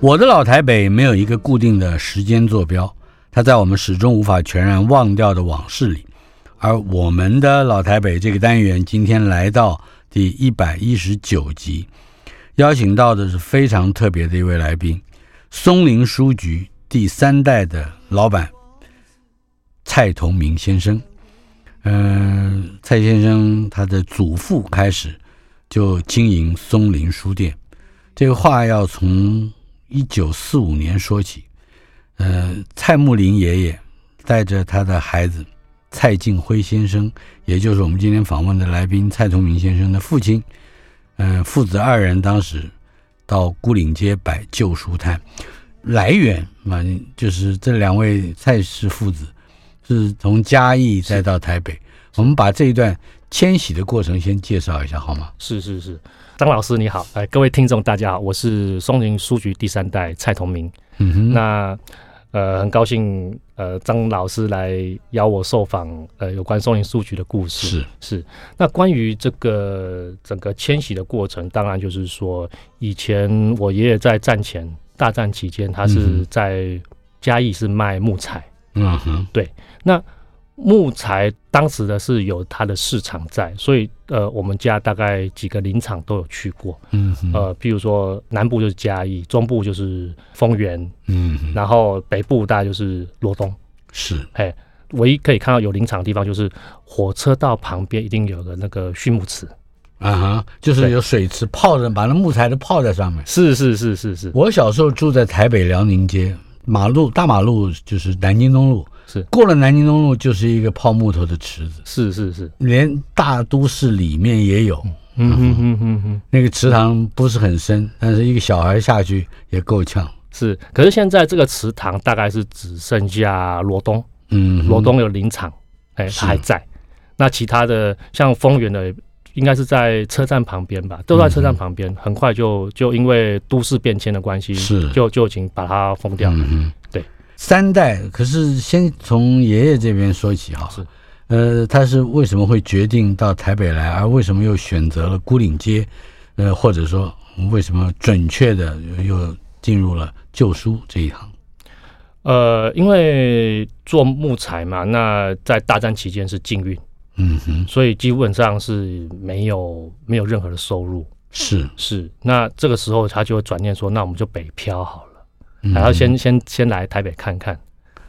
我的老台北没有一个固定的时间坐标，它在我们始终无法全然忘掉的往事里。而我们的老台北这个单元今天来到第一百一十九集，邀请到的是非常特别的一位来宾——松林书局第三代的老板蔡同明先生。嗯、蔡先生他的祖父开始就经营松林书店。这个话要从一九四五年说起。呃，蔡慕林爷爷带着他的孩子蔡进辉先生，也就是我们今天访问的来宾蔡崇明先生的父亲，嗯、呃，父子二人当时到孤岭街摆旧书摊。来源嘛，就是这两位蔡氏父子是从嘉义再到台北。我们把这一段迁徙的过程先介绍一下，好吗？是是是。张老师你好，哎，各位听众大家好，我是松林书局第三代蔡同明。嗯哼，那呃很高兴呃张老师来邀我受访，呃有关松林书局的故事。是是，那关于这个整个迁徙的过程，当然就是说，以前我爷爷在战前大战期间，他是在嘉义是卖木材。嗯哼，对，那。木材当时的是有它的市场在，所以呃，我们家大概几个林场都有去过，嗯，呃，譬如说南部就是嘉义，中部就是丰原，嗯，然后北部大概就是罗东，是，哎，唯一可以看到有林场的地方就是火车道旁边一定有个那个畜牧池，啊哈，就是有水池泡着，把那木材都泡在上面，是是是是是。我小时候住在台北辽宁街，马路大马路就是南京东路。是过了南京东路，就是一个泡木头的池子。是是是，连大都市里面也有。嗯哼哼哼哼，那个池塘不是很深，但是一个小孩下去也够呛。是，可是现在这个池塘大概是只剩下罗东。嗯，罗东有林场，哎，它还在。那其他的像丰原的，应该是在车站旁边吧？都在车站旁边，很快就就因为都市变迁的关系，是就就已经把它封掉了。嗯对。三代，可是先从爷爷这边说起哈。是，呃，他是为什么会决定到台北来，而为什么又选择了孤岭街？呃，或者说为什么准确的又进入了旧书这一行？呃，因为做木材嘛，那在大战期间是禁运，嗯哼，所以基本上是没有没有任何的收入。是是，那这个时候他就会转念说，那我们就北漂好了。然后先先先来台北看看，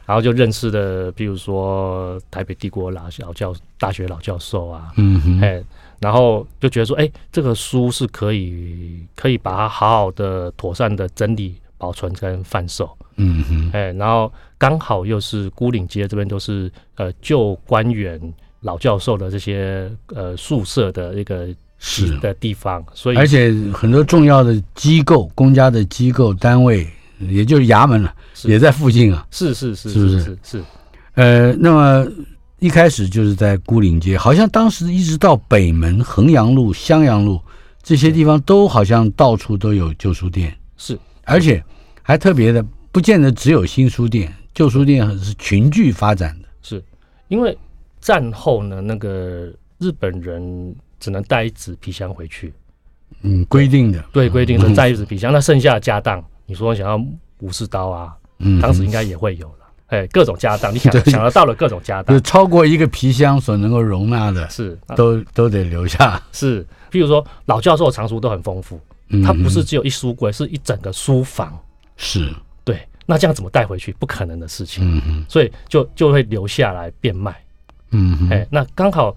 然后就认识的，比如说台北帝国老老教大学老教授啊，嗯哼，哎，然后就觉得说，哎，这个书是可以可以把它好好的、妥善的整理、保存跟贩售，嗯哼，哎，然后刚好又是孤岭街这边都是呃旧官员老教授的这些呃宿舍的一个是。的地方，所以而且很多重要的机构、公家的机构单位。也就是衙门了，也在附近啊。是是是，是不是？是是。呃，那么一开始就是在孤岭街，好像当时一直到北门、衡阳路、襄阳路这些地方，都好像到处都有旧书店。是，而且还特别的，不见得只有新书店，旧书店是群聚发展的。是因为战后呢，那个日本人只能带一纸皮箱回去。嗯，规定的，对，规定的带一纸皮箱。那剩下的家当，你说想要武士刀啊，嗯，当时应该也会有了。哎，各种家当，你想想得到了各种家当，就超过一个皮箱所能够容纳的，是都都得留下。是，譬如说老教授藏书都很丰富，他不是只有一书柜，是一整个书房。是，对。那这样怎么带回去？不可能的事情。嗯嗯。所以就就会留下来变卖。嗯。哎，那刚好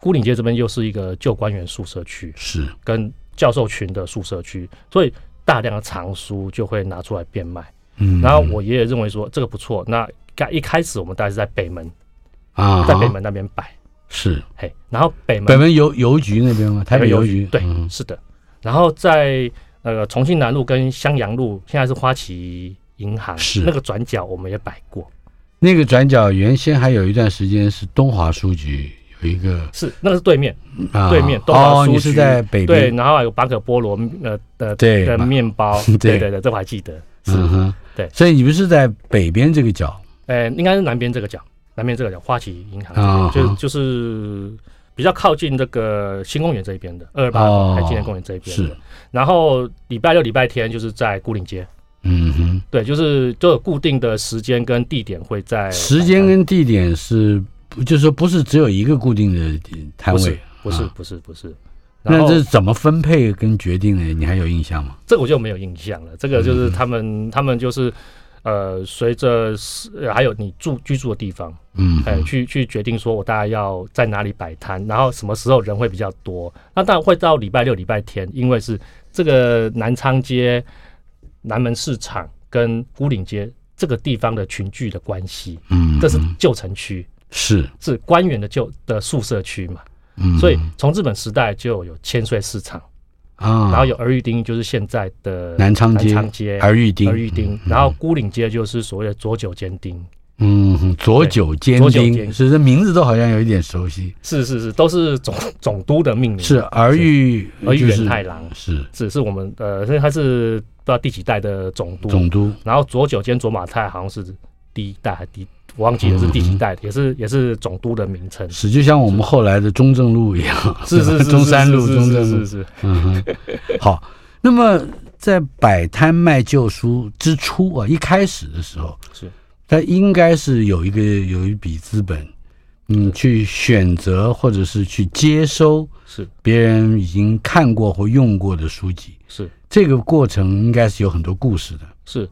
孤岭街这边又是一个旧官员宿舍区，是跟教授群的宿舍区，所以大量的藏书就会拿出来变卖。嗯，然后我爷爷认为说这个不错，那刚一开始我们大概是在北门啊，在北门那边摆是，嘿，然后北门北门邮邮局那边吗？台北邮局对，是的。然后在那个重庆南路跟襄阳路，现在是花旗银行是那个转角，我们也摆过。那个转角原先还有一段时间是东华书局有一个，是那个是对面对面东华书局是在北，对，然后还有巴可菠萝呃的对的面包，对对对，这我还记得是。对，所以你们是在北边这个角，呃，应该是南边这个角，南边这个角，花旗银行，就就是比较靠近这个新公园这一边的二二八海纪念公园这一边的。是，然后礼拜六、礼拜天就是在固岭街。嗯哼，对，就是都有固定的时间跟地点会在。时间跟地点是，就是说不是只有一个固定的摊位，不是，不是，不是。那这是怎么分配跟决定呢？你还有印象吗？这个我就没有印象了。这个就是他们，嗯、他们就是呃，随着还有你住居住的地方，嗯，哎，去去决定说我大概要在哪里摆摊，然后什么时候人会比较多。那当然会到礼拜六、礼拜天，因为是这个南昌街、南门市场跟乌岭街这个地方的群聚的关系。嗯，这是旧城区，是是官员的旧的宿舍区嘛。所以从日本时代就有千岁市场啊，然后有儿玉町，就是现在的南昌街，儿玉町，儿玉町，然后孤岭街就是所谓的左久间町。嗯，左久间町，是这名字都好像有一点熟悉。是是是，都是总 总督的命名。是儿玉，儿玉源太郎是只是我们呃，所以他是不知道第几代的总督。总督，然后左久间左马太好像是第一代还是第。我忘记了是第几代，也是也是总督的名称，是就像我们后来的中正路一样，是是中山路、中正路，是是。嗯，好。那么在摆摊卖旧书之初啊，一开始的时候是，它应该是有一个有一笔资本，嗯，去选择或者是去接收是。别人已经看过或用过的书籍，是。这个过程应该是有很多故事的，是。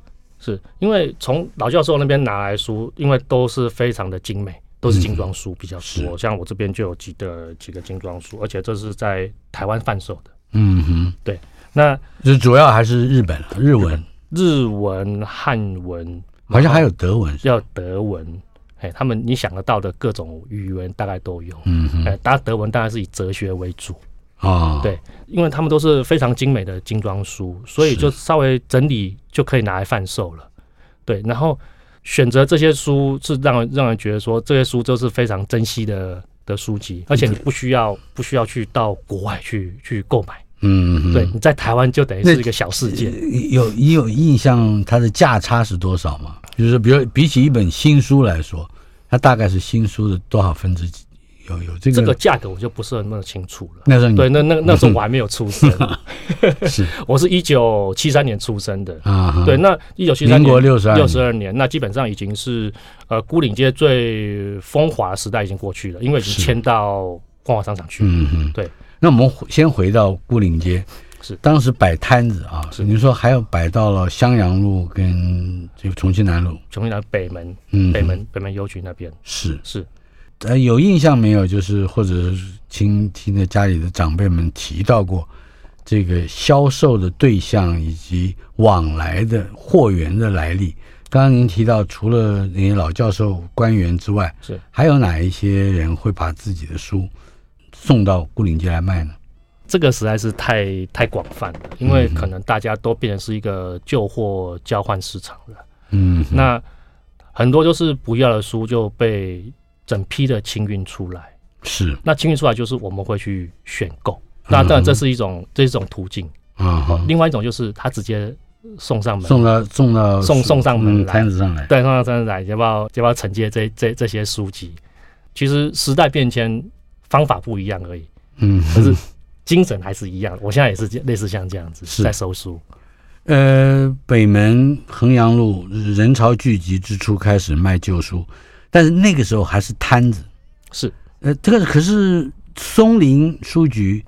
是因为从老教授那边拿来书，因为都是非常的精美，都是精装书比较多。嗯、像我这边就有几个几个精装书，而且这是在台湾贩售的。嗯哼，对，那就主要还是日本日文、日文、汉文，好像还有德文，要德文。哎，他们你想得到的各种语言大概都有。嗯哼，哎，当然德文当然是以哲学为主。啊，对，因为他们都是非常精美的精装书，所以就稍微整理就可以拿来贩售了。对，然后选择这些书是让人让人觉得说这些书都是非常珍惜的的书籍，而且你不需要不需要去到国外去去购买。嗯，对，你在台湾就等于是一个小世界。有你有印象它的价差是多少吗？就是比如比起一本新书来说，它大概是新书的多少分之几？有有这个这个价格我就不是那么清楚了。那时候对，那那那时候我还没有出生，是。我是一九七三年出生的。啊。对，那一九七三年民国六十二六十二年，那基本上已经是呃孤岭街最风华的时代已经过去了，因为已经迁到光华商场去。嗯嗯，对。那我们先回到孤岭街，是。当时摆摊子啊，是。你说还要摆到了襄阳路跟这个重庆南路，重庆南北门，嗯，北门北门邮局那边。是。是。呃，有印象没有？就是或者是听听的家里的长辈们提到过这个销售的对象以及往来的货源的来历。刚刚您提到，除了那些老教授、官员之外，是还有哪一些人会把自己的书送到牯岭街来卖呢？这个实在是太太广泛了，因为可能大家都变成是一个旧货交换市场了。嗯，那很多就是不要的书就被。整批的清运出来，是那清运出来就是我们会去选购，那当然这是一种这是一种途径啊。另外一种就是他直接送上门，送到送到送送上门摊子上来，对，送到摊子来，要不要要不要承接这这这些书籍？其实时代变迁，方法不一样而已。嗯，可是精神还是一样。我现在也是类似像这样子在收书。呃，北门衡阳路人潮聚集之初开始卖旧书，但是那个时候还是摊子。是，呃，这个可是松林书局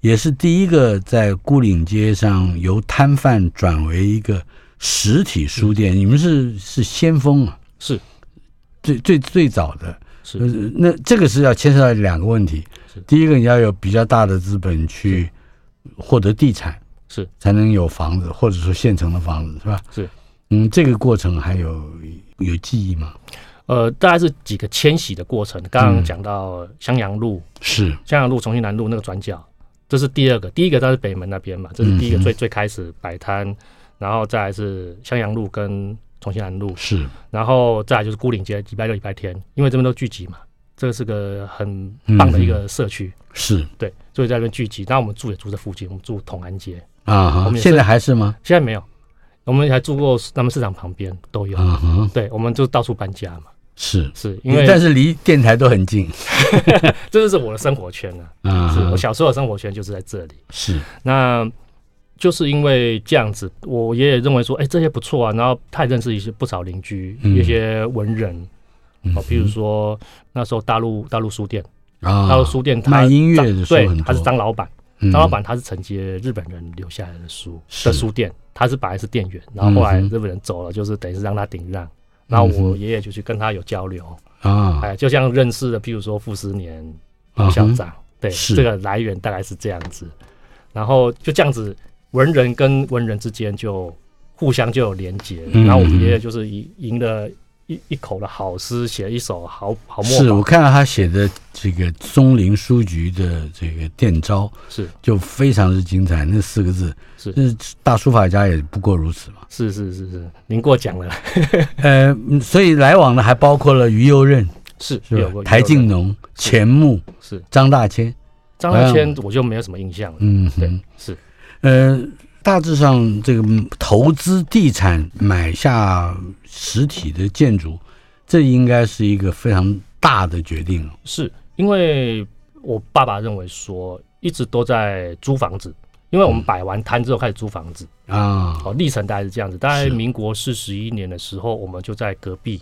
也是第一个在牯岭街上由摊贩转为一个实体书店，嗯、你们是是先锋啊，是最最最早的。是，那这个是要牵涉到两个问题。是，第一个你要有比较大的资本去获得地产。是才能有房子，或者说现成的房子，是吧？是，嗯，这个过程还有有记忆吗？呃，大概是几个迁徙的过程。刚刚讲到襄阳路，嗯、是襄阳路重庆南路那个转角，这是第二个。第一个它是北门那边嘛，这是第一个最、嗯、最开始摆摊，然后再来是襄阳路跟重庆南路，是，然后再来就是孤岭街，礼拜六、礼拜天，因为这边都聚集嘛，这个是个很棒的一个社区，嗯、是对，所以在那边聚集。那我们住也住在附近，我们住同安街。啊，现在还是吗？现在没有，我们还住过南门市场旁边都有。嗯，对，我们就到处搬家嘛。是是，因为但是离电台都很近，这就是我的生活圈啊。嗯，是我小时候的生活圈就是在这里。是，那就是因为这样子，我爷爷认为说，哎，这些不错啊。然后他也认识一些不少邻居，一些文人。哦，比如说那时候大陆大陆书店啊，大陆书店他卖音乐的对，他是张老板。张老板他是承接日本人留下来的书的书店，他是本来是店员，然后后来日本人走了，就是等于是让他顶让，然后我爷爷就去跟他有交流啊，哎，就像认识的，譬如说傅斯年校长，对，这个来源大概是这样子，然后就这样子，文人跟文人之间就互相就有连结，然后我爷爷就是赢赢了。一一口的好诗，写了一首好好墨。是我看到他写的这个松林书局的这个店招，是就非常之精彩。那四个字是，是大书法家也不过如此嘛。是是是是，您过奖了。呃，所以来往的还包括了于右任，是是吧？台静农、钱穆，是张大千。张大千我就没有什么印象了。嗯，对，是，呃。大致上，这个投资地产买下实体的建筑，这应该是一个非常大的决定。是因为我爸爸认为说，一直都在租房子，因为我们摆完摊之后开始租房子啊。哦，历程大概是这样子。大概民国四十一年的时候，我们就在隔壁，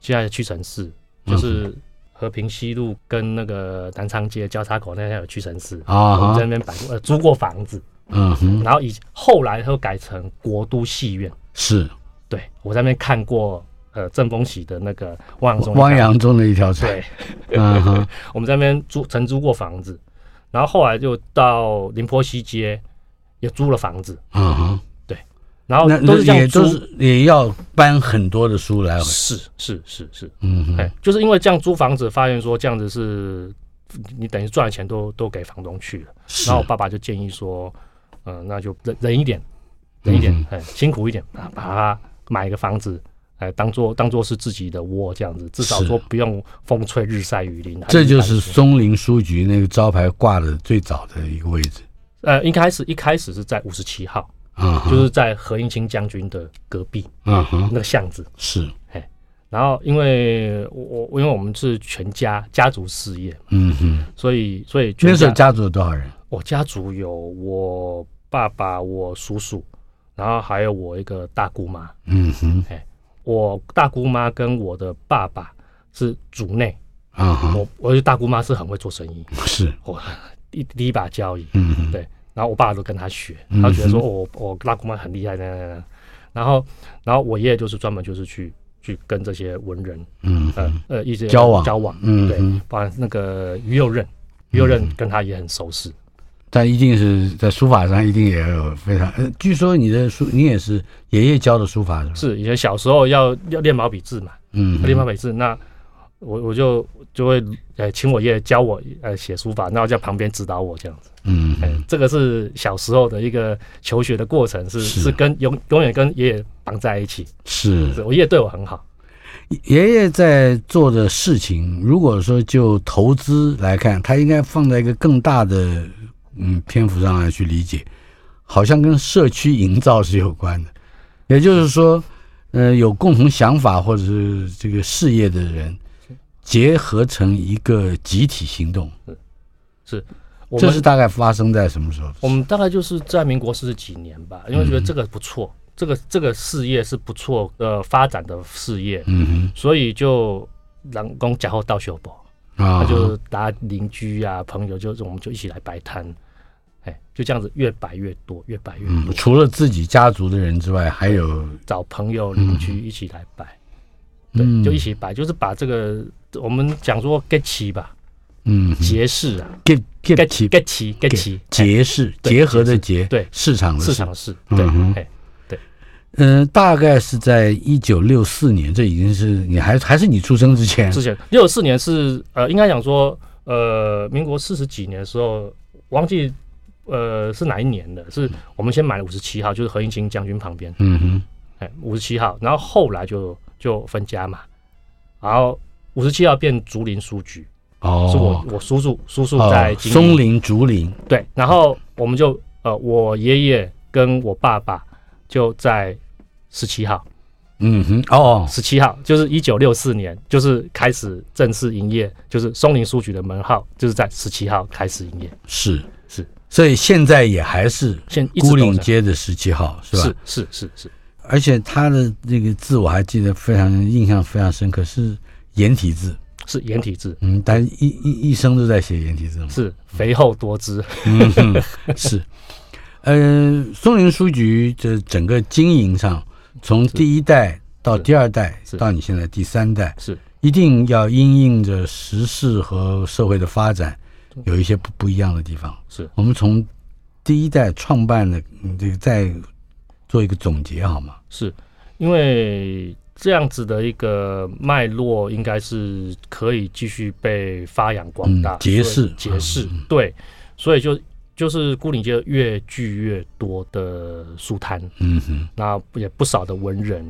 现在的屈臣氏，就是和平西路跟那个南昌街交叉口那边有屈臣氏啊，我们在那边摆呃租过房子。嗯哼，然后以后来他又改成国都戏院，是对，我在那边看过，呃，郑风喜的那个汪洋中汪洋中的一条船，对，嗯哼，我们在那边租曾租过房子，然后后来就到宁波西街也租了房子，嗯哼，对，然后都是这样租，也要搬很多的书来，是是是是，嗯哼，就是因为这样租房子，发现说这样子是，你等于赚的钱都都给房东去了，然后我爸爸就建议说。嗯、呃，那就忍忍一点，忍一点，哎、嗯，辛苦一点，把把它买一个房子，哎，当做当做是自己的窝这样子，至少说不用风吹日晒雨淋。这就是松林书局那个招牌挂的最早的一个位置。呃，一开始一开始是在五十七号，啊、嗯，就是在何应钦将军的隔壁，嗯哼，那个巷子。是，哎，然后因为我我因为我们是全家家族事业，嗯哼，所以所以那时候家族有多少人？我家族有我爸爸、我叔叔，然后还有我一个大姑妈。嗯哼，哎，我大姑妈跟我的爸爸是主内啊。我我大姑妈是很会做生意，是 我第第一把交椅。嗯哼，对。然后我爸爸都跟他学，他觉得说我我大姑妈很厉害的。然后然后我爷爷就是专门就是去去跟这些文人，嗯呃呃一些交往交往。嗯，对，把那个于右任，于右任跟他也很熟识。但一定是在书法上一定也有非常呃，据说你的书你也是爷爷教的书法是吧？是以前小时候要要练毛笔字嘛，嗯，练毛笔字，那我我就就会呃请我爷爷教我呃写书法，然后在旁边指导我这样子，嗯，哎，这个是小时候的一个求学的过程，是是，是跟永永远跟爷爷绑在一起，是，是我爷爷对我很好，爷爷在做的事情，如果说就投资来看，他应该放在一个更大的。嗯，篇幅上来去理解，好像跟社区营造是有关的，也就是说，呃，有共同想法或者是这个事业的人结合成一个集体行动。是，是。我们这是大概发生在什么时候？我们大概就是在民国四十几年吧，因为觉得这个不错，嗯、这个这个事业是不错的发展的事业，嗯哼，所以就让公假后到修补，啊，就大家邻居啊朋友就是我们就一起来摆摊，哎，就这样子越摆越多，越摆越多。嗯、除了自己家族的人之外，还有找朋友邻居一起来摆，嗯、对，就一起摆，就是把这个我们讲说 get 齐吧。嗯，结市啊，get get 齐，get 齐，get 齐，结市，结合的结，对，市场的市场的市，对，对，嗯，大概是在一九六四年，这已经是你还还是你出生之前，之前六四年是呃，应该讲说呃，民国四十几年的时候，忘记呃是哪一年的，是我们先买了五十七号，就是何应钦将军旁边，嗯哼，哎，五十七号，然后后来就就分家嘛，然后五十七号变竹林书局。哦，是我我叔叔叔叔在松林竹林。对，然后我们就呃，我爷爷跟我爸爸就在十七号，嗯哼，哦，十七号就是一九六四年，就是开始正式营业，就是松林书局的门号就是在十七号开始营业，是是，所以现在也还是现牯岭街的十七号是吧？是是是是，而且他的那个字我还记得非常印象非常深刻，是颜体字。是颜体字，嗯，但一一一生都在写颜体字嘛。是肥厚多汁，嗯，是。呃，松林书局这整个经营上，从第一代到第二代，到你现在第三代，是一定要因应着时事和社会的发展，有一些不不一样的地方。是我们从第一代创办的这个再做一个总结好吗？是因为。这样子的一个脉络，应该是可以继续被发扬光大。结识，结识，对，所以就就是孤岭街越聚越多的书摊，嗯哼，那也不少的文人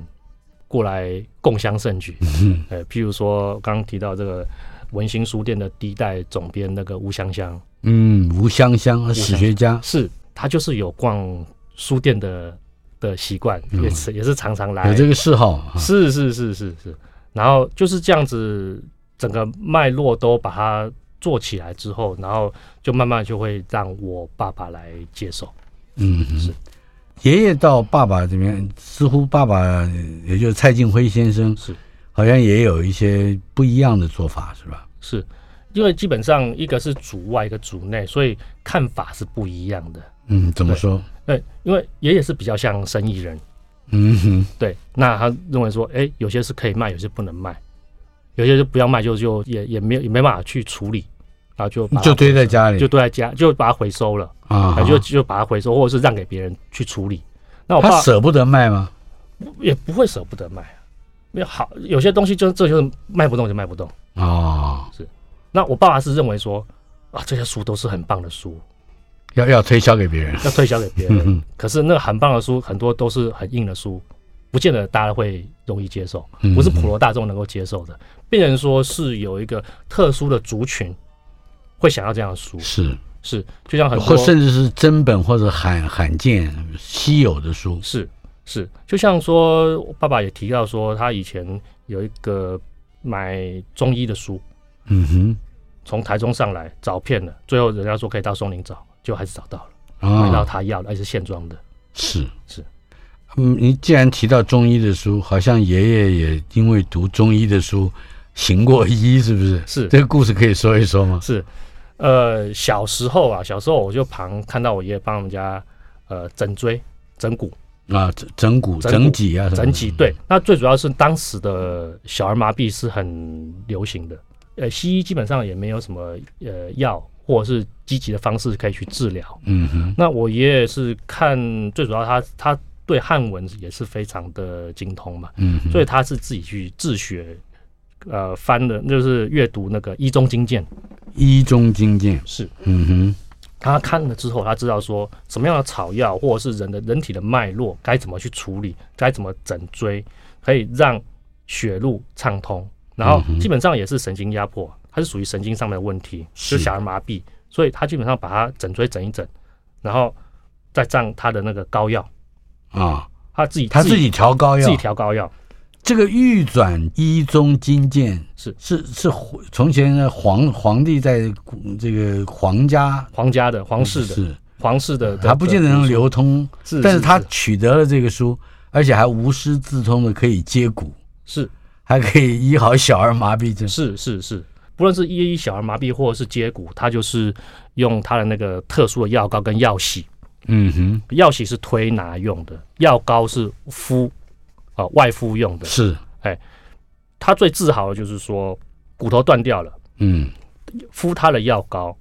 过来共襄盛举。嗯，呃，譬如说刚刚提到这个文心书店的第一代总编那个吴香香，嗯，吴香香，史学家，是他就是有逛书店的。的习惯也是也是常常来，有这个嗜好，是是是是是，然后就是这样子，整个脉络都把它做起来之后，然后就慢慢就会让我爸爸来接手。嗯，是。爷爷到爸爸这边，似乎爸爸也就是蔡进辉先生是，好像也有一些不一样的做法，是吧？是因为基本上一个是主外，一个主内，所以看法是不一样的。嗯，怎么说？对，因为爷爷是比较像生意人，嗯哼，对，那他认为说，哎，有些是可以卖，有些不能卖，有些就不要卖，就就也也没有也没办法去处理，然后就就堆在家里，就堆在家，就把它回收了啊，就就把它回收，或者是让给别人去处理。那我爸他舍不得卖吗？也不会舍不得卖啊，没有好，有些东西就这就是卖不动就卖不动。啊、哦，是。那我爸爸是认为说，啊，这些书都是很棒的书。要要推销给别人，要推销给别人。嗯、可是那个很棒的书，很多都是很硬的书，不见得大家会容易接受，不是普罗大众能够接受的。变成说是有一个特殊的族群会想要这样的书，是。是，就像很多或甚至是珍本或者罕罕见稀有的书，是是，就像说爸爸也提到说，他以前有一个买中医的书，嗯哼，从台中上来找遍了，最后人家说可以到松林找。就还是找到了，买到他要的，还是现装的。是是，嗯，你既然提到中医的书，好像爷爷也因为读中医的书行过医，是不是？是这个故事可以说一说吗？是，呃，小时候啊，小时候我就旁看到我爷爷帮我们家呃整椎整骨啊，整整骨整脊啊，整脊。对，那最主要是当时的小儿麻痹是很流行的，呃，西医基本上也没有什么呃药。或者是积极的方式可以去治疗。嗯哼，那我爷爷是看最主要他他对汉文也是非常的精通嘛。嗯，所以他是自己去自学，呃，翻的，就是阅读那个《医中经鉴》。医中经鉴是，嗯哼，他看了之后，他知道说什么样的草药或者是人的人体的脉络该怎么去处理，该怎么整椎，可以让血路畅通，然后基本上也是神经压迫。它是属于神经上面的问题，就小儿麻痹，所以他基本上把它整椎整一整，然后再上他的那个膏药。啊，他自己他自己调膏药，自己调膏药，这个玉转一中金鉴是是是从前的皇皇帝在这个皇家皇家的皇室的是皇室的，还不见得能流通，是，但是他取得了这个书，而且还无师自通的可以接骨，是还可以医好小儿麻痹症，是是是，不论是医医小儿麻痹或者是接骨，他就是用他的那个特殊的药膏跟药洗。嗯哼，药洗是推拿用的，药膏是敷，啊、呃、外敷用的。是，哎，他最自豪的就是说骨头断掉了，嗯，敷他的药膏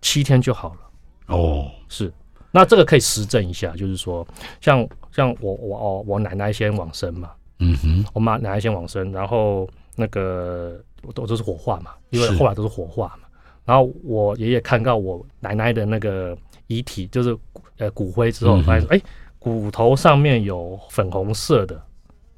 七天就好了。哦，是，那这个可以实证一下，就是说，像像我我哦我奶奶先往生嘛，嗯哼，我妈奶奶先往生，然后那个都都是火化嘛，因为后来都是火化嘛，然后我爷爷看到我奶奶的那个遗体，就是。呃，骨灰之后发现说，哎、嗯欸，骨头上面有粉红色的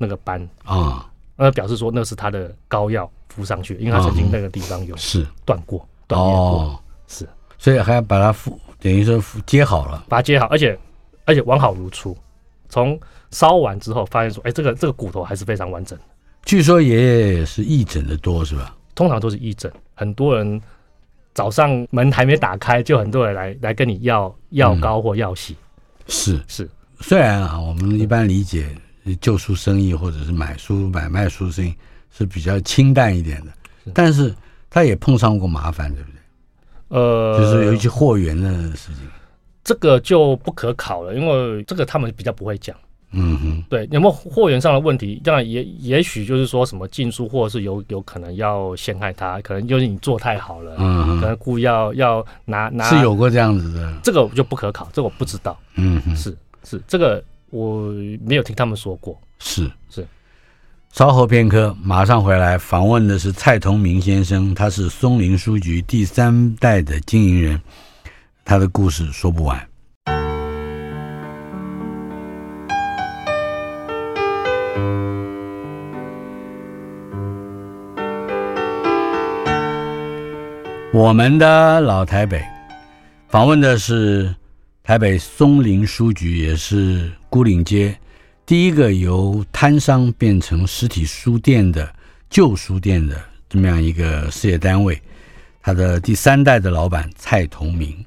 那个斑啊，那表示说那是他的膏药敷上去，因为他曾经那个地方有是断过断裂过，哦，是，所以还要把它敷，等于说接好了，把它接好，而且而且完好如初。从烧完之后发现说，哎、欸，这个这个骨头还是非常完整。据说爷爷也是义诊的多是吧？通常都是义诊，很多人。早上门还没打开，就很多人来来跟你要药膏或药洗。嗯、是是，虽然啊，我们一般理解旧书生意或者是买书买卖书生意是比较清淡一点的，但是他也碰上过麻烦，对不对？呃，就是有一些货源的事情，这个就不可考了，因为这个他们比较不会讲。嗯哼，对，有没有货源上的问题？当然也也许就是说什么禁书，或者是有有可能要陷害他，可能就是你做太好了，嗯，可能故意要要拿拿。是有过这样子的，这个就不可考，这个我不知道。嗯哼，是是，这个我没有听他们说过。是是，稍后片刻，马上回来访问的是蔡同明先生，他是松林书局第三代的经营人，他的故事说不完。我们的老台北，访问的是台北松林书局，也是孤岭街第一个由摊商变成实体书店的旧书店的这么样一个事业单位，他的第三代的老板蔡同明。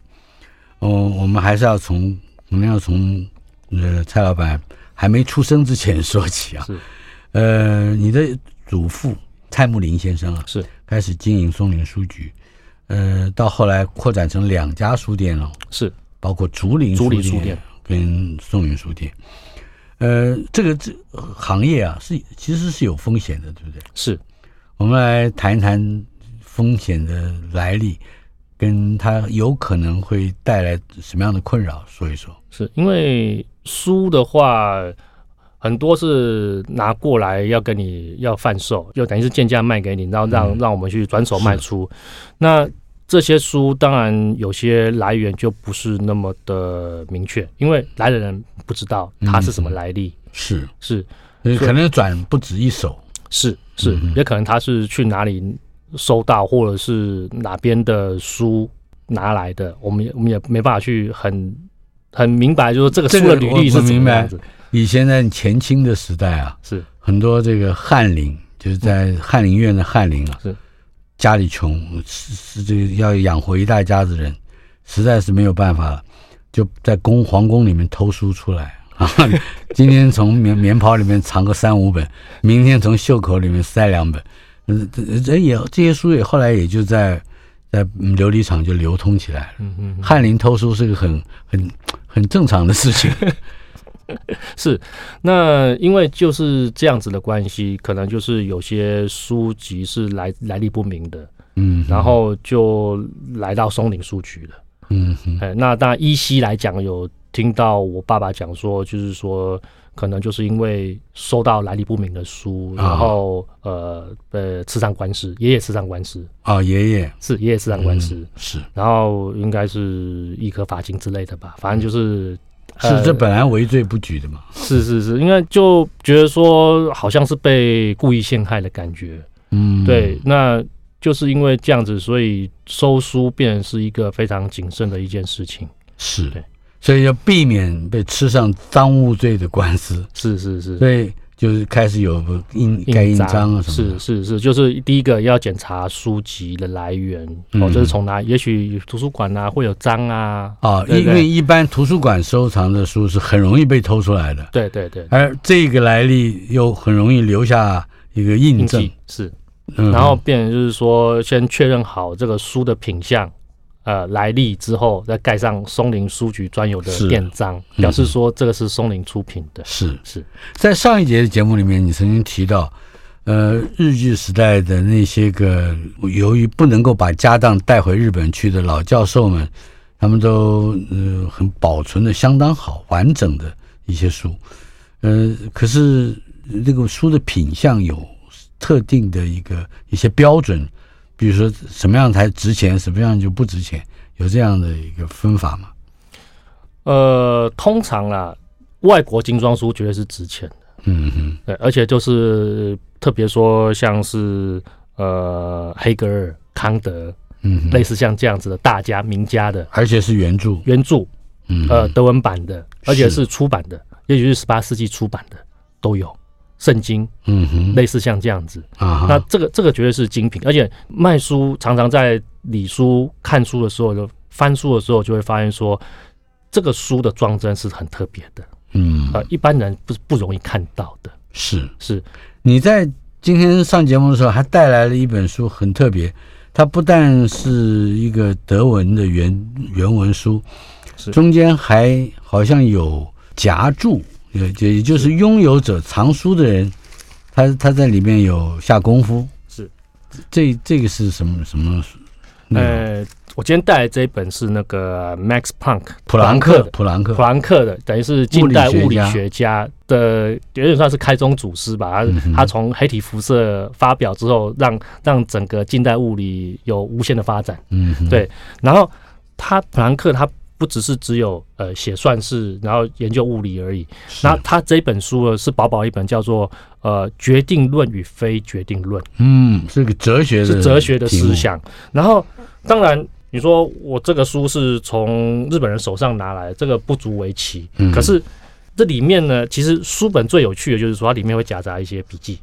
哦，我们还是要从我们要从呃蔡老板还没出生之前说起啊。是，呃，你的祖父蔡慕林先生啊，是开始经营松林书局。呃，到后来扩展成两家书店了，是包括竹林竹林书店跟松林书店。呃，这个这行业啊，是其实是有风险的，对不对？是，我们来谈一谈风险的来历，跟它有可能会带来什么样的困扰，说一说。是因为书的话，很多是拿过来要跟你要贩售，就等于是贱价卖给你，然后让、嗯、让我们去转手卖出。那这些书当然有些来源就不是那么的明确，因为来的人不知道它是什么来历、嗯。是。是，可能转不止一手。是是、嗯，也可能他是去哪里收到，或者是哪边的书拿来的，我们也我们也没办法去很很明白，就是这个书的履历是怎么样子。以前在前清的时代啊，是。很多这个翰林，就是在翰林院的翰林啊，是家里穷，是是这个要养活一大家子人，实在是没有办法了，就在宫皇宫里面偷书出来啊。今天从棉棉袍里面藏个三五本，明天从袖口里面塞两本，嗯，这也这些书也后来也就在在琉璃厂就流通起来了。嗯嗯，翰林偷书是个很很很正常的事情。是，那因为就是这样子的关系，可能就是有些书籍是来来历不明的，嗯，然后就来到松林书局了，嗯，哎，那当然依稀来讲，有听到我爸爸讲说，就是说可能就是因为收到来历不明的书，然后、哦、呃呃，刺上官司，爷爷刺上官司啊，爷爷。是爷爷刺上官司、嗯、是，然后应该是一颗罚金之类的吧，反正就是。是，这本来为罪不举的嘛。是是是，因为就觉得说好像是被故意陷害的感觉。嗯，对，那就是因为这样子，所以收书变成是一个非常谨慎的一件事情。是，对，所以要避免被吃上赃物罪的官司。是是是，所以就是开始有印盖印章啊什么。是是是，就是第一个要检查书籍的来源，嗯、哦，就是从哪？也许图书馆啊会有章啊。啊、哦，因为一般图书馆收藏的书是很容易被偷出来的。对对对。而这个来历又很容易留下一个印证。印是。嗯、然后变成就是说，先确认好这个书的品相。呃，来历之后再盖上松林书局专有的店章，嗯，表示说这个是松林出品的。是是，在上一节的节目里面，你曾经提到，呃，日据时代的那些个由于不能够把家当带回日本去的老教授们，他们都呃很保存的相当好，完整的一些书。呃，可是那个书的品相有特定的一个一些标准。比如说什么样才值钱，什么样就不值钱，有这样的一个分法吗？呃，通常啦，外国精装书绝对是值钱的。嗯哼，对，而且就是特别说，像是呃黑格尔、康德，嗯，类似像这样子的大家名家的，而且是原著，原著，嗯，呃，德文版的，而且是出版的，也许是十八世纪出版的都有。圣经，嗯哼，类似像这样子。啊，那这个这个绝对是精品，而且卖书常常在理书看书的时候，就翻书的时候就会发现说，这个书的装帧是很特别的，嗯，呃，一般人不不容易看到的。是。是，你在今天上节目的时候还带来了一本书，很特别，它不但是一个德文的原原文书，是。中间还好像有夹注。也也就是拥有者藏书的人，他他在里面有下功夫。是，这这个是什么什么？呃，我今天带来这一本是那个 Max Planck 普朗克普朗克普朗克的，等于是近代物理学家的，有点算是开宗祖师吧。他、嗯、他从黑体辐射发表之后让，让让整个近代物理有无限的发展。嗯，对。然后他普朗克他。不只是只有呃写算式，然后研究物理而已。那他这本书呢，是薄薄一本，叫做呃《决定论与非决定论》。嗯，是个哲学的，是哲学的思想。然后，当然你说我这个书是从日本人手上拿来，这个不足为奇。嗯。可是这里面呢，其实书本最有趣的就是说，它里面会夹杂一些笔记，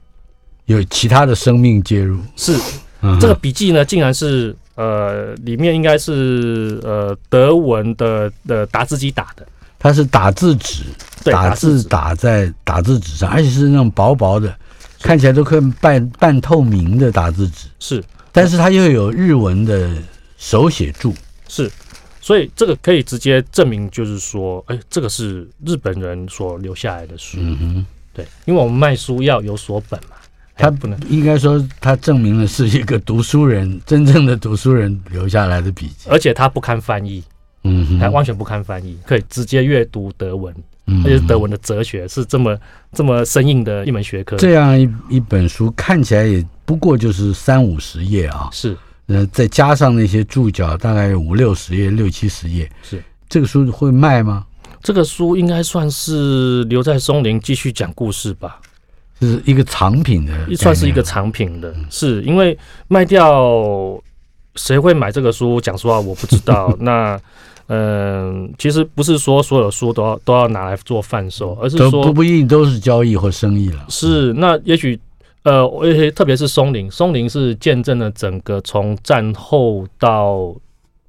有其他的生命介入。是，嗯、这个笔记呢，竟然是。呃，里面应该是呃德文的的打字机打的，它是打字纸，打字打在打字纸上，而且是那种薄薄的，看起来都可以半半透明的打字纸。是，但是它又有日文的手写注，是，所以这个可以直接证明，就是说，哎，这个是日本人所留下来的书。嗯哼，对，因为我们卖书要有所本嘛。他不能应该说，他证明了是一个读书人，真正的读书人留下来的笔记，而且他不堪翻译，嗯，他完全不堪翻译，可以直接阅读德文，嗯，而且德文的哲学是这么这么生硬的一门学科。这样一一本书看起来也不过就是三五十页啊，是，呃，再加上那些注脚，大概有五六十页、六七十页，是。这个书会卖吗？这个书应该算是留在松林继续讲故事吧。是一个藏品的，算是一个藏品的，是因为卖掉，谁会买这个书？讲实话，我不知道。那，嗯、呃，其实不是说所有书都要都要拿来做贩售，而是说不不一定都是交易或生意了。是，那也许，呃，特别是松林，松林是见证了整个从战后到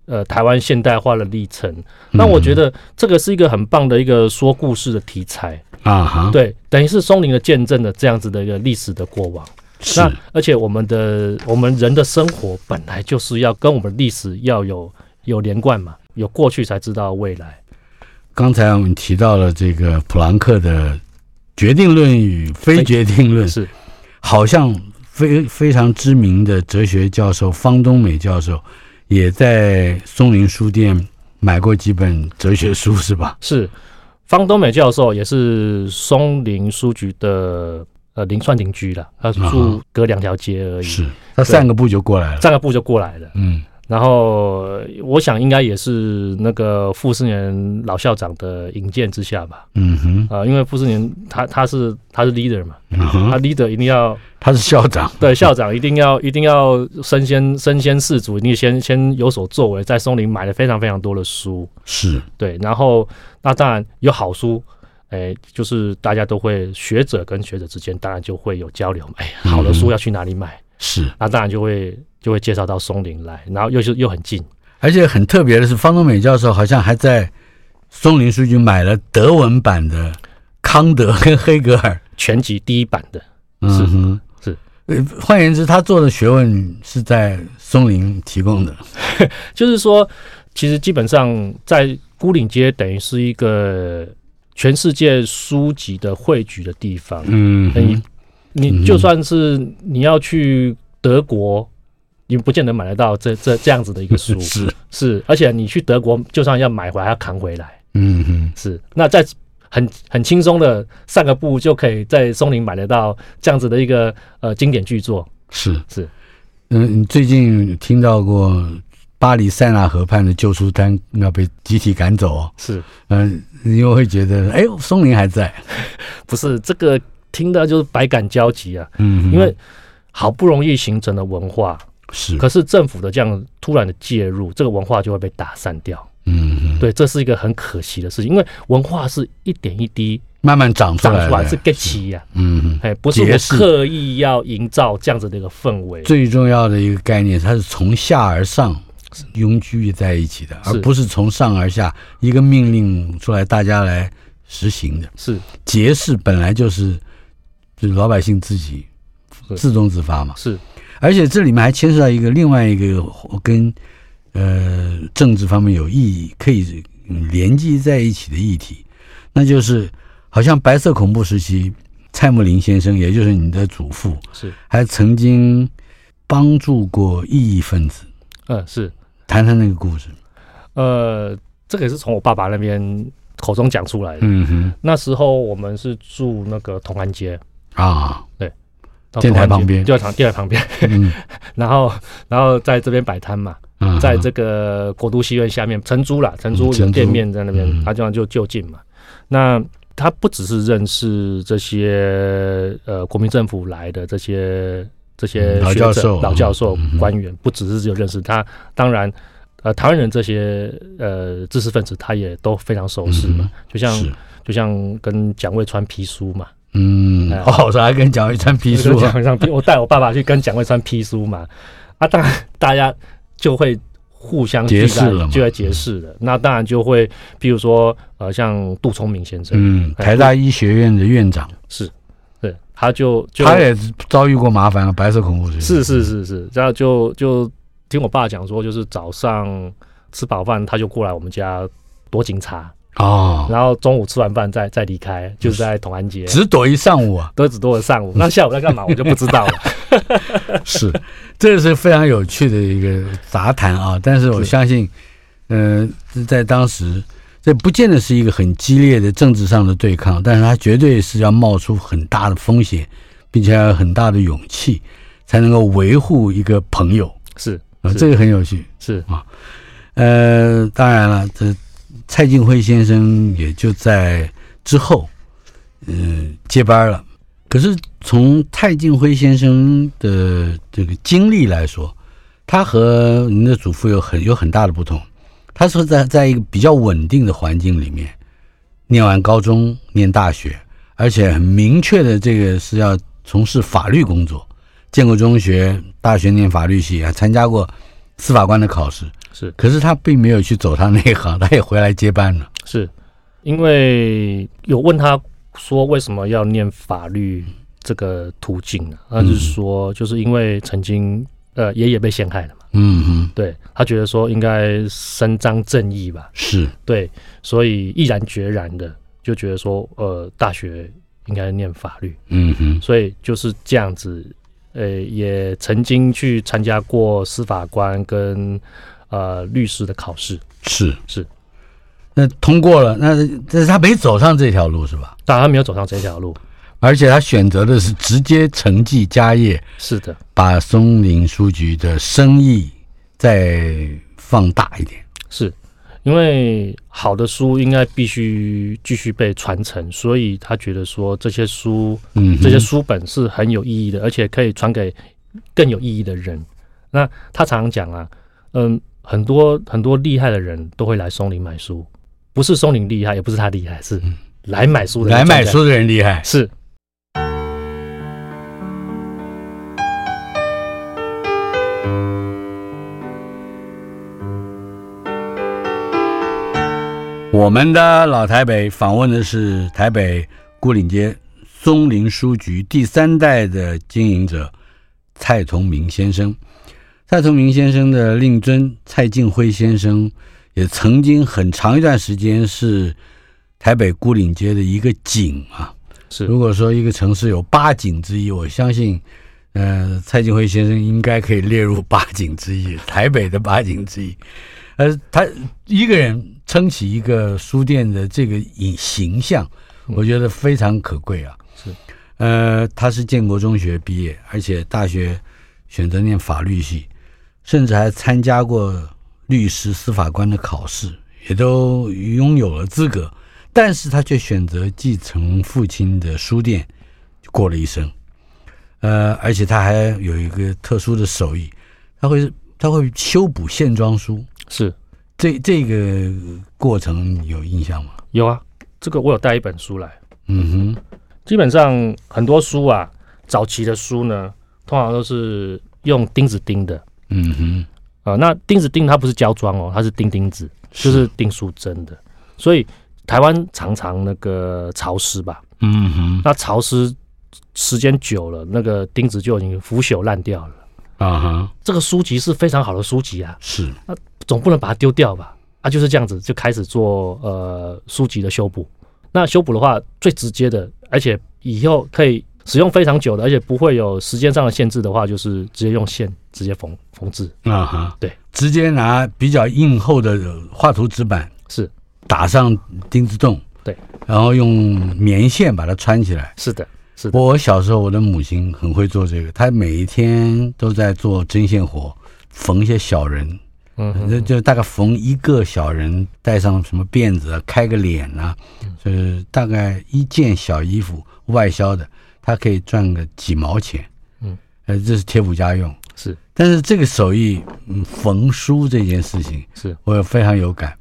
呃台湾现代化的历程。那我觉得这个是一个很棒的一个说故事的题材。啊哈，对，等于是松林的见证了这样子的一个历史的过往。是，那而且我们的我们人的生活本来就是要跟我们历史要有有连贯嘛，有过去才知道未来。刚才我们提到了这个普朗克的决定论与非决定论，是好像非非常知名的哲学教授方东美教授也在松林书店买过几本哲学书，是吧？是。方东美教授也是松林书局的呃邻算邻居了，他住隔两条街而已，是他散个步就过来了，散个步就过来了。嗯，然后我想应该也是那个傅斯年老校长的引荐之下吧。嗯哼，呃，因为傅斯年他他是他是 leader 嘛，嗯、他 leader 一定要他是校长，对校长一定要一定要身先身先士卒，一定先先有所作为，在松林买了非常非常多的书，是。对，然后。那当然有好书，哎，就是大家都会学者跟学者之间当然就会有交流，哎，好的书要去哪里买？嗯、是，那当然就会就会介绍到松林来，然后又是又很近，而且很特别的是，方东美教授好像还在松林书局买了德文版的康德跟黑格尔。全集第一版的，嗯哼，是，呃，换言之，他做的学问是在松林提供的，就是说，其实基本上在孤岭街等于是一个。全世界书籍的汇聚的地方，嗯，你你就算是你要去德国，你不见得买得到这这这样子的一个书，是是，而且你去德国，就算要买回来，要扛回来，嗯哼，是。那在很很轻松的散个步，就可以在松林买得到这样子的一个呃经典巨作，是是。嗯，你最近听到过？巴黎塞纳河畔的旧书摊要被集体赶走哦，是，嗯，你又会觉得，哎，松林还在，不是这个听到就是百感交集啊，嗯，因为好不容易形成的文化是，可是政府的这样突然的介入，这个文化就会被打散掉，嗯，对，这是一个很可惜的事情，因为文化是一点一滴慢慢长出来，长出来是根基呀，嗯，哎，不是我刻意要营造这样子的一个氛围，最重要的一个概念，它是从下而上。拥居在一起的，而不是从上而下一个命令出来，大家来实行的。是。节事本来就是，就是老百姓自己自动自发嘛。是，而且这里面还牵涉到一个另外一个跟呃政治方面有意义可以连接在一起的议题，那就是好像白色恐怖时期，蔡慕林先生，也就是你的祖父，是还曾经帮助过异议分子。嗯，是。谈谈那个故事，呃，这个也是从我爸爸那边口中讲出来的。嗯哼，那时候我们是住那个同安街啊，对，电台旁边，就在电台旁边。嗯，然后，然后在这边摆摊嘛，嗯，在这个国都戏院下面，承租啦，承租有店面在那边，嗯、他这样就就近嘛。那他不只是认识这些呃国民政府来的这些。这些老教授、老教授、官员，不只是只有认识他，当然，呃，台湾人这些呃知识分子，他也都非常熟悉嘛。就像就像跟蒋渭川批书嘛，嗯，哦，我还跟蒋渭川批书，我带我爸爸去跟蒋渭川批书嘛。啊，当然大家就会互相结识了，就会结识了。那当然就会，比如说呃，像杜聪明先生，嗯，台大医学院的院长是。对，他就，就他也遭遇过麻烦了，白色恐怖是是是是是，然后就就听我爸讲说，就是早上吃饱饭他就过来我们家躲警察哦，然后中午吃完饭再再离开，就是在同安街只躲一上午啊，都只躲了上午，那下午在干嘛我就不知道了。是，这是非常有趣的一个杂谈啊，但是我相信，嗯、呃，在当时。这不见得是一个很激烈的政治上的对抗，但是他绝对是要冒出很大的风险，并且要有很大的勇气，才能够维护一个朋友。是啊，这个很有趣。是啊，呃，当然了，这蔡劲辉先生也就在之后，嗯、接班了。可是从蔡劲辉先生的这个经历来说，他和您的祖父有很有很大的不同。他是在在一个比较稳定的环境里面，念完高中，念大学，而且很明确的这个是要从事法律工作。建国中学大学念法律系，还参加过司法官的考试。是，可是他并没有去走他那一行，他也回来接班了。是，因为有问他说为什么要念法律这个途径呢？他就是说，就是因为曾经呃爷爷被陷害了嘛。嗯哼，对，他觉得说应该伸张正义吧，是。对，所以毅然决然的就觉得说，呃，大学应该念法律，嗯哼，所以就是这样子，呃，也曾经去参加过司法官跟呃律师的考试，是是，那通过了，那但是他没走上这条路是吧？当然他没有走上这条路。而且他选择的是直接承继家业，是的，把松林书局的生意再放大一点。是，因为好的书应该必须继续被传承，所以他觉得说这些书，嗯，这些书本是很有意义的，而且可以传给更有意义的人。那他常常讲啊，嗯，很多很多厉害的人都会来松林买书，不是松林厉害，也不是他厉害，是来买书的人来买书的人厉害。是。我们的老台北访问的是台北牯岭街松林书局第三代的经营者蔡崇明先生。蔡崇明先生的令尊蔡进辉先生也曾经很长一段时间是台北牯岭街的一个景啊。是，如果说一个城市有八景之一，我相信，呃，蔡进辉先生应该可以列入八景之一，台北的八景之一。呃，他一个人。撑起一个书店的这个影形象，我觉得非常可贵啊。是，呃，他是建国中学毕业，而且大学选择念法律系，甚至还参加过律师、司法官的考试，也都拥有了资格。但是他却选择继承父亲的书店，过了一生。呃，而且他还有一个特殊的手艺，他会他会修补线装书。是。这这个过程有印象吗？有啊，这个我有带一本书来。嗯哼，基本上很多书啊，早期的书呢，通常都是用钉子钉的。嗯哼，啊、呃，那钉子钉它不是胶装哦，它是钉钉子，就是钉书针的。所以台湾常常那个潮湿吧。嗯哼，那潮湿时间久了，那个钉子就已经腐朽烂掉了。啊哈，这个书籍是非常好的书籍啊。是。那总不能把它丢掉吧？啊，就是这样子，就开始做呃书籍的修补。那修补的话，最直接的，而且以后可以使用非常久的，而且不会有时间上的限制的话，就是直接用线直接缝缝制。啊哈，对，直接拿比较硬厚的画图纸板，是打上钉子洞，对，然后用棉线把它穿起来。是的，是的。我小时候，我的母亲很会做这个，她每一天都在做针线活，缝一些小人。嗯，就就大概缝一个小人，带上什么辫子啊，开个脸啊，就是大概一件小衣服外销的，他可以赚个几毛钱。嗯，呃，这是贴补家用。是，但是这个手艺，嗯，缝书这件事情，是我非常有感。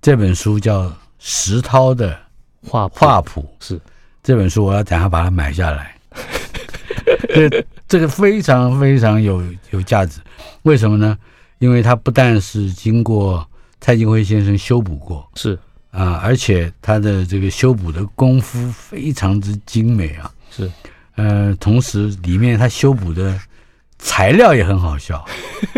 这本书叫石涛的画画谱，是这本书，我要等下把它买下来。这 这个非常非常有有价值，为什么呢？因为它不但是经过蔡静辉先生修补过，是啊，而且他的这个修补的功夫非常之精美啊，是，呃，同时里面他修补的材料也很好笑，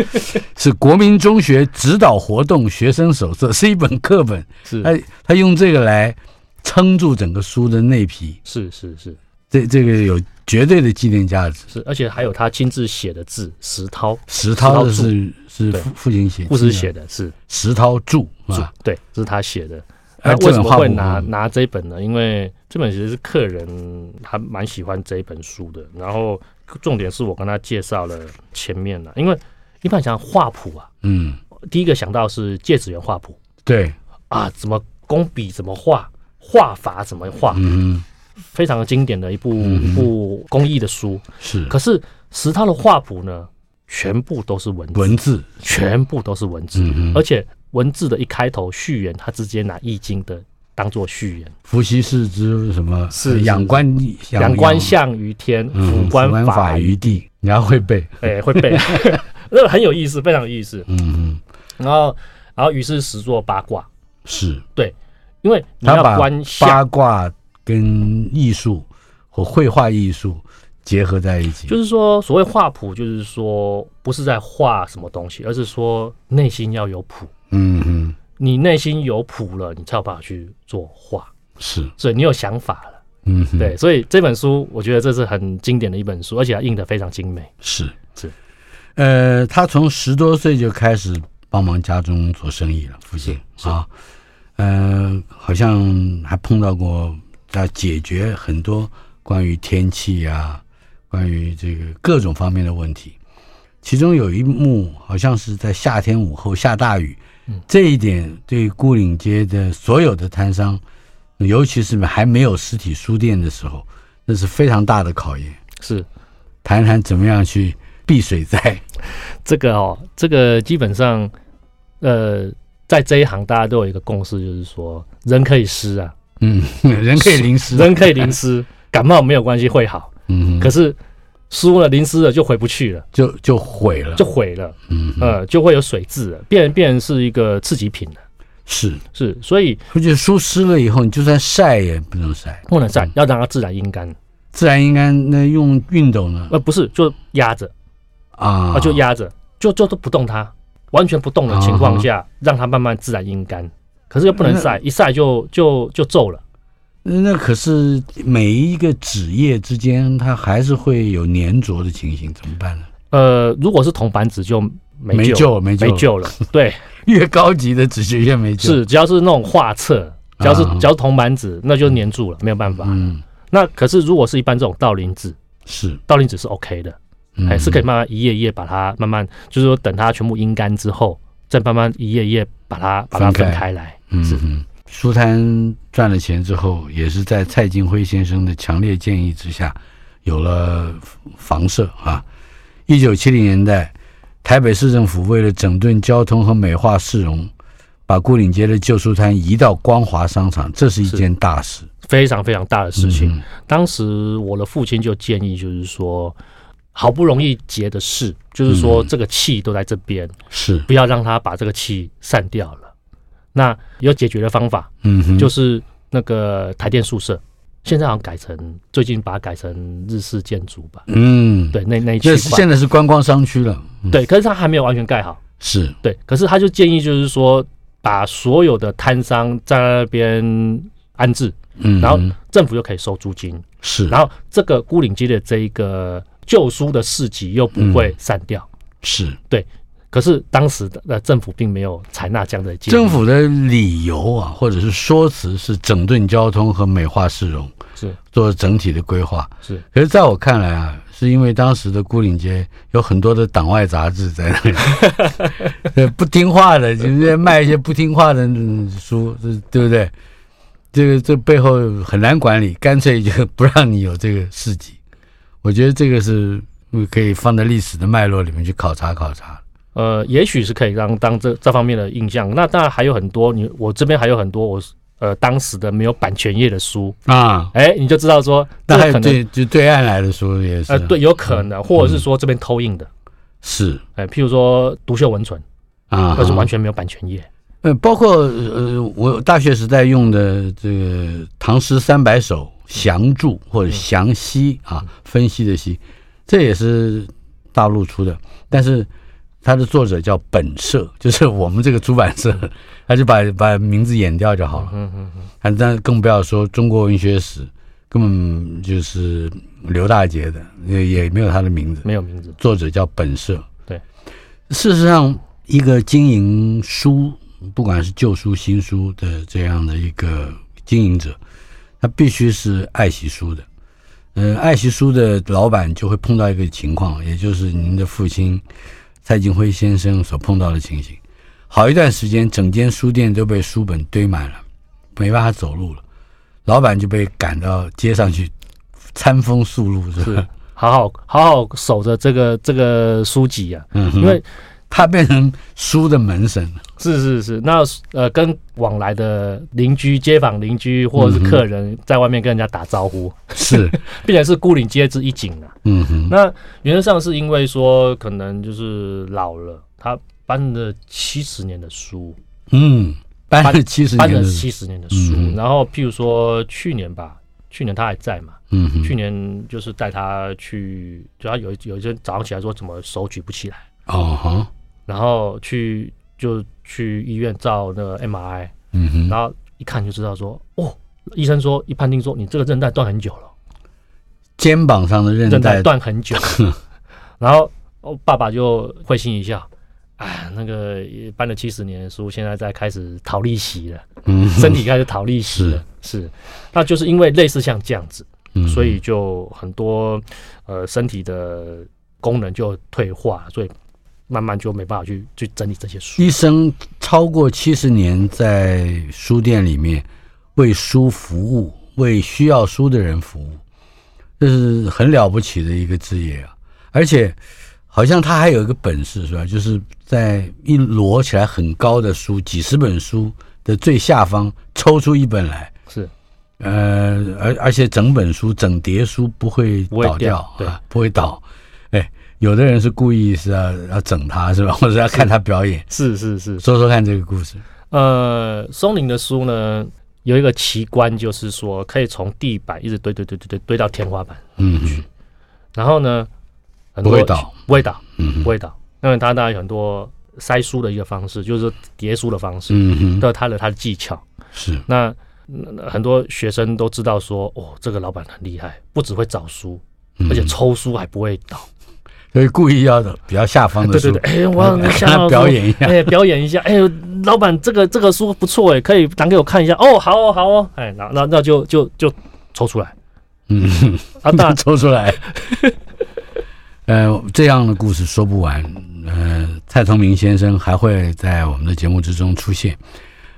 是国民中学指导活动学生手册，是一本课本，是，他他用这个来撑住整个书的内皮，是是是，这这个有。绝对的纪念价值。是，而且还有他亲自写的字，石涛，石涛的是是父父亲写，父亲写的是。石涛著啊，对，这是他写的。那为什么会拿拿这一本呢？因为这本其实是客人他蛮喜欢这一本书的。然后重点是我跟他介绍了前面了，因为一般讲画谱啊，嗯，第一个想到是芥子园画谱，对。啊，怎么工笔怎么画，画法怎么画，嗯。非常的经典的一部、嗯、一部工艺的书。是，可是石涛的画谱呢，全部都是文字，文字。全部都是文字，嗯、而且文字的一开头序言，他直接拿《易经》的当做序言。伏羲氏之什么？是仰观仰观象于天，俯观法于地。你要会背，哎、欸，会背，那个很有意思，非常有意思。嗯嗯，然后，然后于是始作八卦，是对，因为你要观象八卦。跟艺术或绘画艺术结合在一起，就是说，所谓画谱，就是说，不是在画什么东西，而是说内心要有谱。嗯哼，你内心有谱了，你才有办法去做画。是，所以你有想法了。嗯，对，所以这本书，我觉得这是很经典的一本书，而且它印的非常精美。是是，呃，他从十多岁就开始帮忙家中做生意了，父亲啊，呃，好像还碰到过。要解决很多关于天气啊，关于这个各种方面的问题。其中有一幕好像是在夏天午后下大雨，嗯、这一点对孤岭街的所有的摊商，尤其是还没有实体书店的时候，那是非常大的考验。是，谈谈怎么样去避水灾？这个哦，这个基本上，呃，在这一行大家都有一个共识，就是说人可以湿啊。嗯，人可以淋湿，人可以淋湿，感冒没有关系，会好。嗯，可是输了，淋湿了就回不去了，就就毁了，就毁了。嗯呃，就会有水渍了，变变成是一个刺激品了。是是，所以而且书湿了以后，你就算晒也不能晒，不能晒，要让它自然阴干。自然阴干，那用熨斗呢？呃，不是，就压着啊，就压着，就就都不动它，完全不动的情况下，让它慢慢自然阴干。可是又不能晒，一晒就就就皱了。那可是每一个纸页之间，它还是会有粘着的情形，怎么办呢？呃，如果是铜板纸就没救，没救，没救了。对，越高级的纸就越没救。是，只要是那种画册，只要是只要是铜板纸，那就粘住了，没有办法。嗯。那可是如果是一般这种道林纸，是道林纸是 OK 的，还是可以慢慢一页一页把它慢慢，就是说等它全部阴干之后，再慢慢一页一页把它把它分开来。是。书摊赚了钱之后，也是在蔡金辉先生的强烈建议之下，有了房舍啊。一九七零年代，台北市政府为了整顿交通和美化市容，把牯岭街的旧书摊移到光华商场，这是一件大事，非常非常大的事情。嗯、当时我的父亲就建议，就是说，好不容易结的事，就是说这个气都在这边，是不要让他把这个气散掉了。那有解决的方法，嗯，就是那个台电宿舍，现在好像改成最近把它改成日式建筑吧，嗯，对，那那一区现在是观光商区了，对，可是它还没有完全盖好，是。对，可是他就建议就是说，把所有的摊商在那边安置，嗯，然后政府就可以收租金，是，然后这个孤岭街的这一个旧书的市集又不会散掉，是。对。可是当时的政府并没有采纳这样的建议。政府的理由啊，或者是说辞是整顿交通和美化市容，是做整体的规划。是，可是在我看来啊，是因为当时的牯岭街有很多的党外杂志在那里，不听话的，就是卖一些不听话的书，对不对？这个这背后很难管理，干脆就不让你有这个市集。我觉得这个是可以放在历史的脉络里面去考察考察。呃，也许是可以让当这这方面的印象。那当然还有很多，你我这边还有很多我呃当时的没有版权页的书。啊，哎，你就知道说，那还有对就对岸来的书也是，呃，对，有可能，或者是说这边偷印的，是，哎，譬如说独秀文存啊，那是完全没有版权页。呃，包括呃我大学时代用的这个《唐诗三百首》详注或者详析啊，分析的析，这也是大陆出的，但是。他的作者叫本社，就是我们这个出版社，他就把把名字掩掉就好了。嗯嗯嗯。但更不要说中国文学史，根本就是刘大杰的，也也没有他的名字，没有名字。作者叫本社。对。事实上，一个经营书，不管是旧书新书的这样的一个经营者，他必须是爱惜书的。嗯，爱惜书的老板就会碰到一个情况，也就是您的父亲。蔡景辉先生所碰到的情形，好一段时间，整间书店都被书本堆满了，没办法走路了。老板就被赶到街上去餐风宿露，是吧？是，好好好好守着这个这个书籍啊，嗯，因为他变成书的门神。了。是是是，那呃，跟往来的邻居、街坊邻居或者是客人在外面跟人家打招呼，是，并且是孤岭街之一景啊。嗯哼，那原则上是因为说可能就是老了，他搬了七十年的书，嗯，搬了七十年，搬了七十年的书。嗯、然后譬如说去年吧，去年他还在嘛，嗯哼，去年就是带他去，就他有有一天早上起来说怎么手举不起来，哦哈，然后去就。去医院照那个 MRI，嗯哼，然后一看就知道说，哦，医生说一判定说你这个韧带断很久了，肩膀上的韧带。断很久，然后哦，爸爸就会心一笑，哎，那个搬了七十年的书，现在在开始逃利息了，嗯，身体开始逃利息了，是，是，那就是因为类似像这样子，嗯，所以就很多呃身体的功能就退化，所以。慢慢就没办法去去整理这些书。一生超过七十年在书店里面为书服务，为需要书的人服务，这是很了不起的一个职业啊！而且好像他还有一个本事，是吧？就是在一摞起来很高的书，几十本书的最下方抽出一本来，是呃，而而且整本书、整叠书不会倒掉，掉对啊，不会倒。哎，有的人是故意是要要整他，是吧？或者要看他表演。是是是，说说看这个故事。呃，松林的书呢，有一个奇观，就是说可以从地板一直堆堆堆堆堆堆到天花板。嗯嗯。然后呢，不会倒，不会倒，嗯，不会倒。因为他当然有很多塞书的一个方式，就是叠书的方式，嗯哼，都有它的他的技巧。是。那很多学生都知道说，哦，这个老板很厉害，不只会找书，而且抽书还不会倒。所以故意要的比较下方的书，对对对，哎，我要向他表演一下，哎，表演一下，哎，老板这个这个书不错哎，可以拿给我看一下。哦，好哦，好哦，哎，那那那就就就抽出来，嗯，啊，大 抽出来。呃，这样的故事说不完。呃，蔡崇明先生还会在我们的节目之中出现。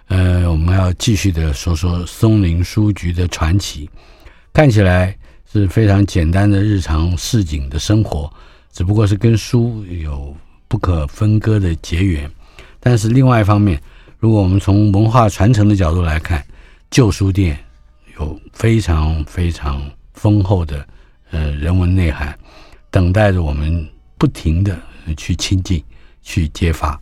呃，我们要继续的说说松林书局的传奇。看起来是非常简单的日常市井的生活。只不过是跟书有不可分割的结缘，但是另外一方面，如果我们从文化传承的角度来看，旧书店有非常非常丰厚的呃人文内涵，等待着我们不停的去亲近、去揭发。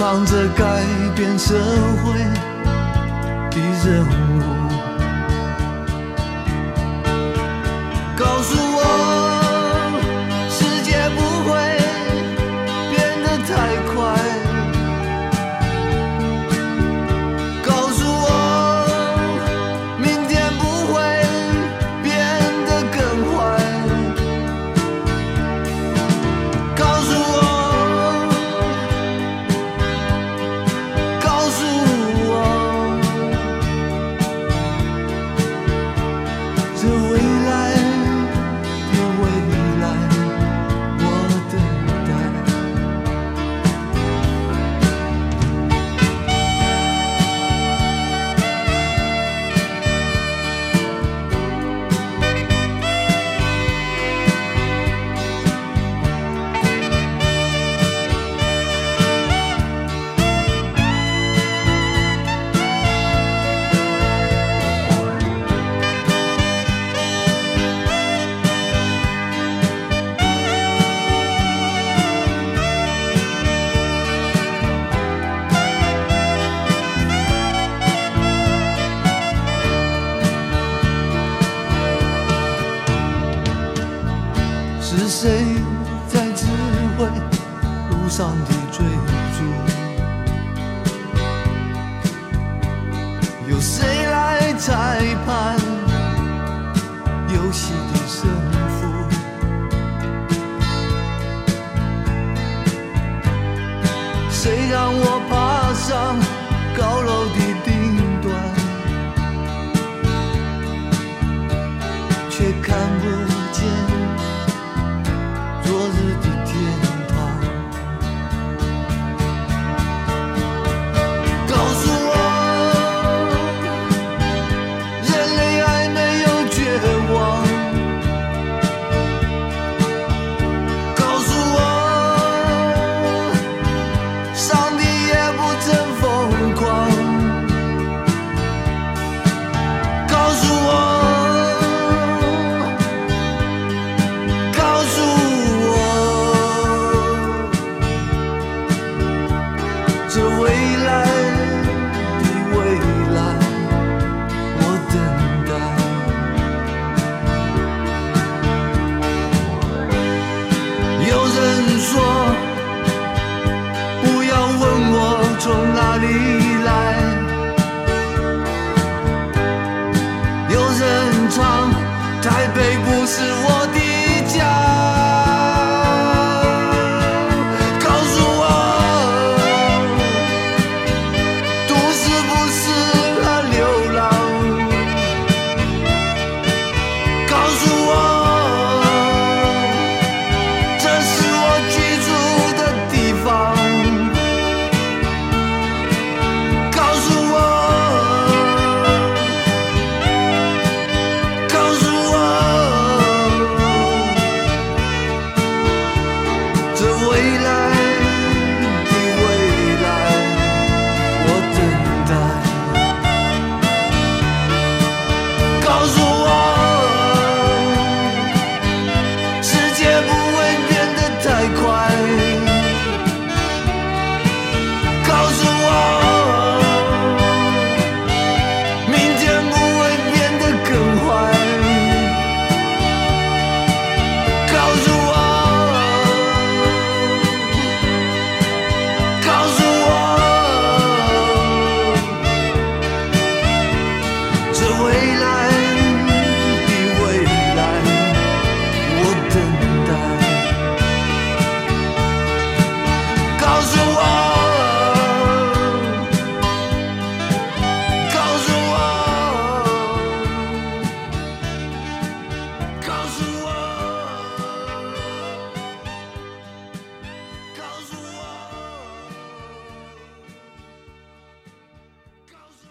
忙，着改变社会的任务，